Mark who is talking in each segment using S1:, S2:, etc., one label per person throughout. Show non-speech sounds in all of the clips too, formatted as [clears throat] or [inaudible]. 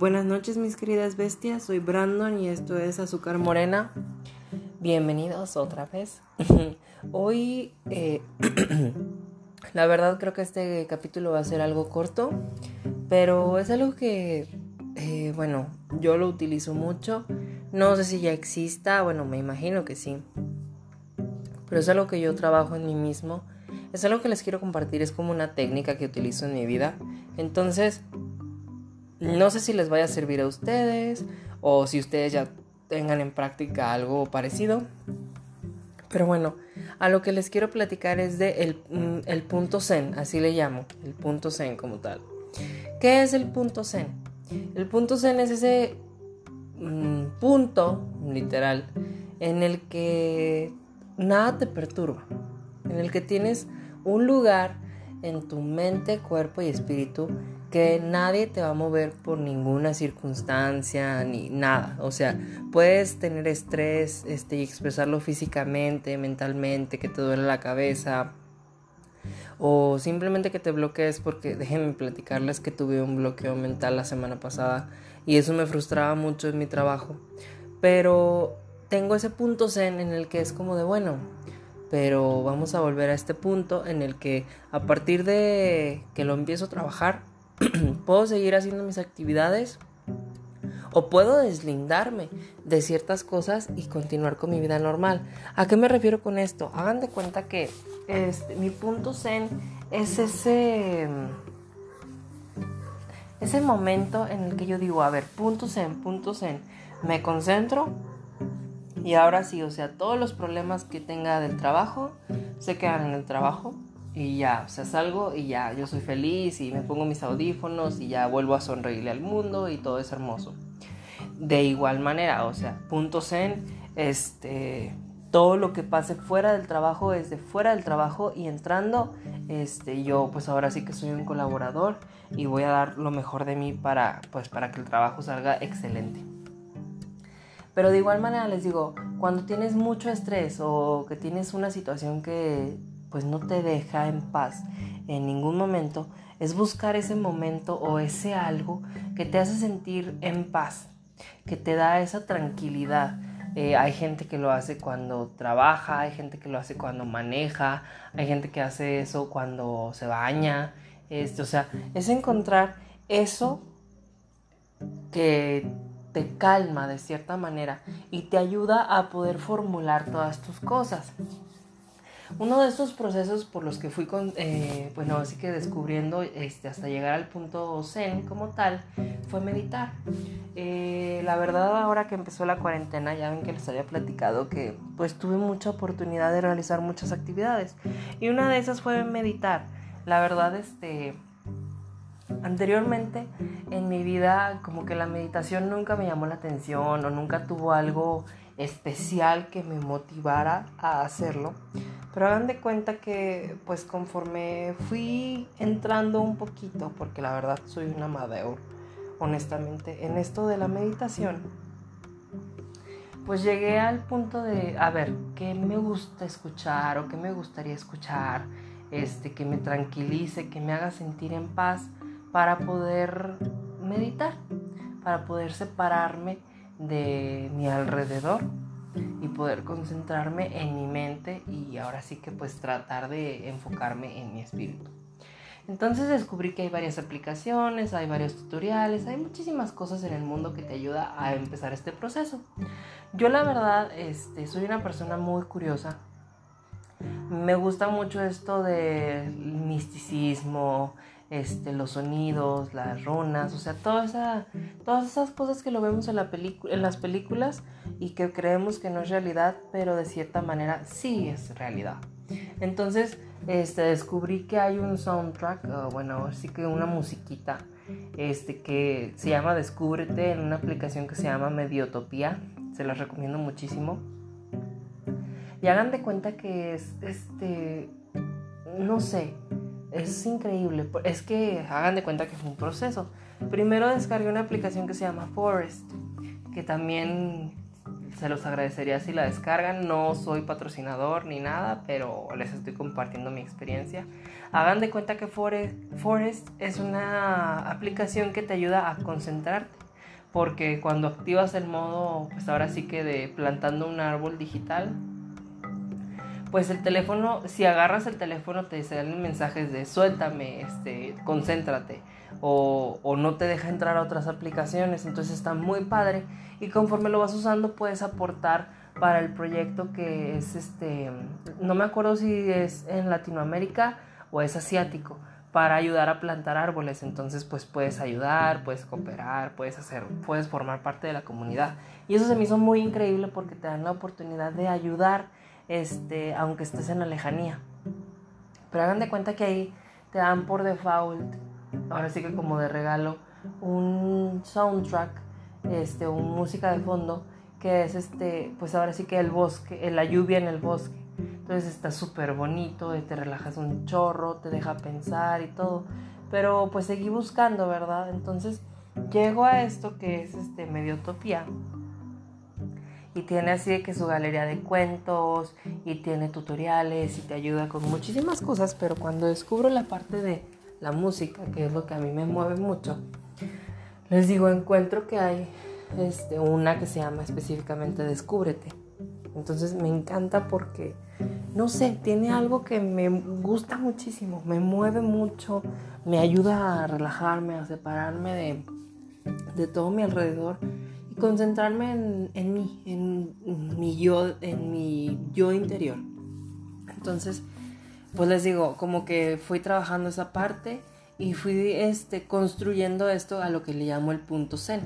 S1: Buenas noches mis queridas bestias, soy Brandon y esto es Azúcar Morena. Bienvenidos otra vez. [laughs] Hoy, eh, [clears throat] la verdad creo que este capítulo va a ser algo corto, pero es algo que, eh, bueno, yo lo utilizo mucho. No sé si ya exista, bueno, me imagino que sí. Pero es algo que yo trabajo en mí mismo. Es algo que les quiero compartir, es como una técnica que utilizo en mi vida. Entonces, no sé si les vaya a servir a ustedes o si ustedes ya tengan en práctica algo parecido. Pero bueno, a lo que les quiero platicar es de el, mm, punto zen, así le llamo, el punto zen como tal. ¿Qué es el punto zen? El punto zen es ese mm, punto, literal, en el que nada te perturba, en el que tienes un lugar en tu mente, cuerpo y espíritu que nadie te va a mover por ninguna circunstancia ni nada. O sea, puedes tener estrés este, y expresarlo físicamente, mentalmente, que te duele la cabeza. O simplemente que te bloquees porque déjenme platicarles que tuve un bloqueo mental la semana pasada y eso me frustraba mucho en mi trabajo. Pero tengo ese punto zen en el que es como de bueno, pero vamos a volver a este punto en el que a partir de que lo empiezo a trabajar, [clears throat] puedo seguir haciendo mis actividades o puedo deslindarme de ciertas cosas y continuar con mi vida normal. ¿A qué me refiero con esto? Hagan de cuenta que este, mi punto zen es ese ese momento en el que yo digo, a ver, punto zen, punto zen, me concentro y ahora sí, o sea, todos los problemas que tenga del trabajo se quedan en el trabajo y ya, o sea, salgo y ya, yo soy feliz y me pongo mis audífonos y ya vuelvo a sonreírle al mundo y todo es hermoso. De igual manera, o sea, punto zen, este, todo lo que pase fuera del trabajo es de fuera del trabajo y entrando, este, yo pues ahora sí que soy un colaborador y voy a dar lo mejor de mí para, pues, para que el trabajo salga excelente. Pero de igual manera les digo, cuando tienes mucho estrés o que tienes una situación que pues no te deja en paz en ningún momento, es buscar ese momento o ese algo que te hace sentir en paz, que te da esa tranquilidad. Eh, hay gente que lo hace cuando trabaja, hay gente que lo hace cuando maneja, hay gente que hace eso cuando se baña. Este, o sea, es encontrar eso que te calma de cierta manera y te ayuda a poder formular todas tus cosas. Uno de estos procesos por los que fui, con, eh, bueno, así que descubriendo este, hasta llegar al punto zen como tal, fue meditar. Eh, la verdad ahora que empezó la cuarentena, ya ven que les había platicado que pues tuve mucha oportunidad de realizar muchas actividades y una de esas fue meditar. La verdad, este, anteriormente en mi vida como que la meditación nunca me llamó la atención o nunca tuvo algo especial que me motivara a hacerlo. Pero hagan de cuenta que pues conforme fui entrando un poquito, porque la verdad soy una amateur, honestamente, en esto de la meditación, pues llegué al punto de, a ver, ¿qué me gusta escuchar o qué me gustaría escuchar? Este, que me tranquilice, que me haga sentir en paz para poder meditar, para poder separarme de mi alrededor y poder concentrarme en mi mente y ahora sí que pues tratar de enfocarme en mi espíritu. Entonces descubrí que hay varias aplicaciones, hay varios tutoriales, hay muchísimas cosas en el mundo que te ayuda a empezar este proceso. Yo la verdad este, soy una persona muy curiosa. Me gusta mucho esto del misticismo, este, los sonidos, las runas, o sea, todas esas cosas que lo vemos en, la en las películas y que creemos que no es realidad, pero de cierta manera sí es realidad. Entonces, este, descubrí que hay un soundtrack, bueno, así que una musiquita, este, que se llama Descúbrete en una aplicación que se llama Mediotopía, se las recomiendo muchísimo. Y hagan de cuenta que es, este, no sé, es increíble. Es que hagan de cuenta que fue un proceso. Primero descargué una aplicación que se llama Forest, que también se los agradecería si la descargan. No soy patrocinador ni nada, pero les estoy compartiendo mi experiencia. Hagan de cuenta que Forest, es una aplicación que te ayuda a concentrarte. porque cuando activas el modo, pues ahora sí que de plantando un árbol digital, pues el teléfono, si agarras el teléfono te salen mensajes de suéltame, este, concéntrate, o, no te deja entrar a otras aplicaciones, entonces está muy padre y conforme lo vas usando puedes aportar para el proyecto que es este, no me acuerdo si es en Latinoamérica o es asiático, para ayudar a plantar árboles. Entonces, pues puedes ayudar, puedes cooperar, puedes hacer, puedes formar parte de la comunidad. Y eso se me hizo muy increíble porque te dan la oportunidad de ayudar, este, aunque estés en la lejanía. Pero hagan de cuenta que ahí te dan por default, ahora sí que como de regalo, un soundtrack, este, una música de fondo, que es este, pues ahora sí que el bosque, la lluvia en el bosque. Entonces está súper bonito, te relajas un chorro, te deja pensar y todo. Pero pues seguí buscando, ¿verdad? Entonces llego a esto que es este medio utopía. Y tiene así que su galería de cuentos y tiene tutoriales y te ayuda con muchísimas cosas, pero cuando descubro la parte de la música, que es lo que a mí me mueve mucho, les digo, encuentro que hay este, una que se llama específicamente Descúbrete. Entonces me encanta porque, no sé, tiene algo que me gusta muchísimo, me mueve mucho, me ayuda a relajarme, a separarme de, de todo mi alrededor concentrarme en, mí, en mi yo, en mi yo interior. Entonces, pues les digo, como que fui trabajando esa parte y fui este, construyendo esto a lo que le llamo el punto zen.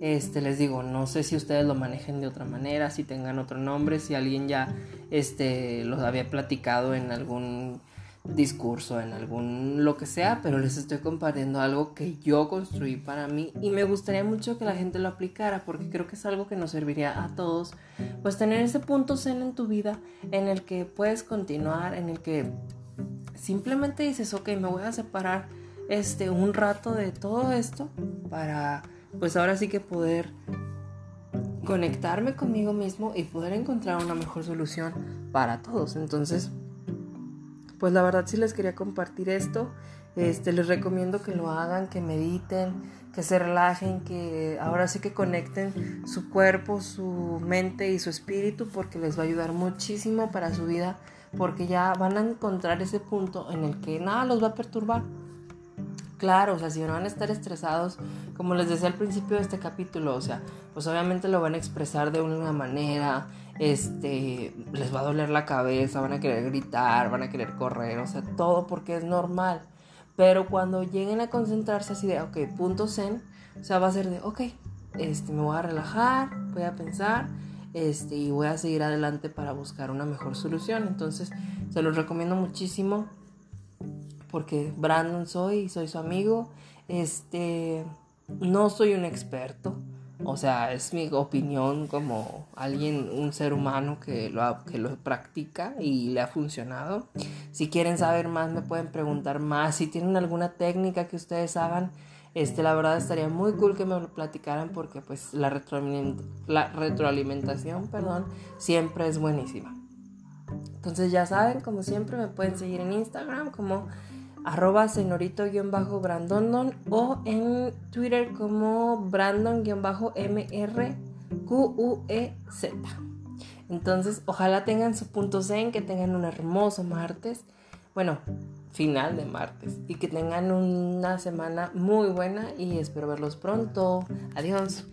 S1: Este, les digo, no sé si ustedes lo manejen de otra manera, si tengan otro nombre, si alguien ya este, los había platicado en algún discurso, en algún lo que sea, pero les estoy compartiendo algo que yo construí para mí y me gustaría mucho que la gente lo aplicara porque creo que es algo que nos serviría a todos, pues tener ese punto zen en tu vida en el que puedes continuar, en el que simplemente dices, ok, me voy a separar este un rato de todo esto para pues ahora sí que poder conectarme conmigo mismo y poder encontrar una mejor solución para todos. Entonces, pues la verdad sí les quería compartir esto. Este, les recomiendo que lo hagan, que mediten, que se relajen, que ahora sí que conecten su cuerpo, su mente y su espíritu porque les va a ayudar muchísimo para su vida porque ya van a encontrar ese punto en el que nada los va a perturbar Claro, o sea, si no van a estar estresados, como les decía al principio de este capítulo, o sea, pues obviamente lo van a expresar de una manera, este, les va a doler la cabeza, van a querer gritar, van a querer correr, o sea, todo porque es normal. Pero cuando lleguen a concentrarse así de, ok, punto zen, o sea, va a ser de, ok, este, me voy a relajar, voy a pensar, este, y voy a seguir adelante para buscar una mejor solución. Entonces, se los recomiendo muchísimo porque Brandon soy soy su amigo. Este, no soy un experto, o sea, es mi opinión como alguien, un ser humano que lo, que lo practica y le ha funcionado. Si quieren saber más, me pueden preguntar más. Si tienen alguna técnica que ustedes hagan, este, la verdad estaría muy cool que me lo platicaran porque pues la, la retroalimentación perdón, siempre es buenísima. Entonces ya saben, como siempre, me pueden seguir en Instagram como arroba señorito-brandondon o en Twitter como brandon-mrquz. Entonces, ojalá tengan su punto zen, que tengan un hermoso martes, bueno, final de martes, y que tengan una semana muy buena y espero verlos pronto. Adiós.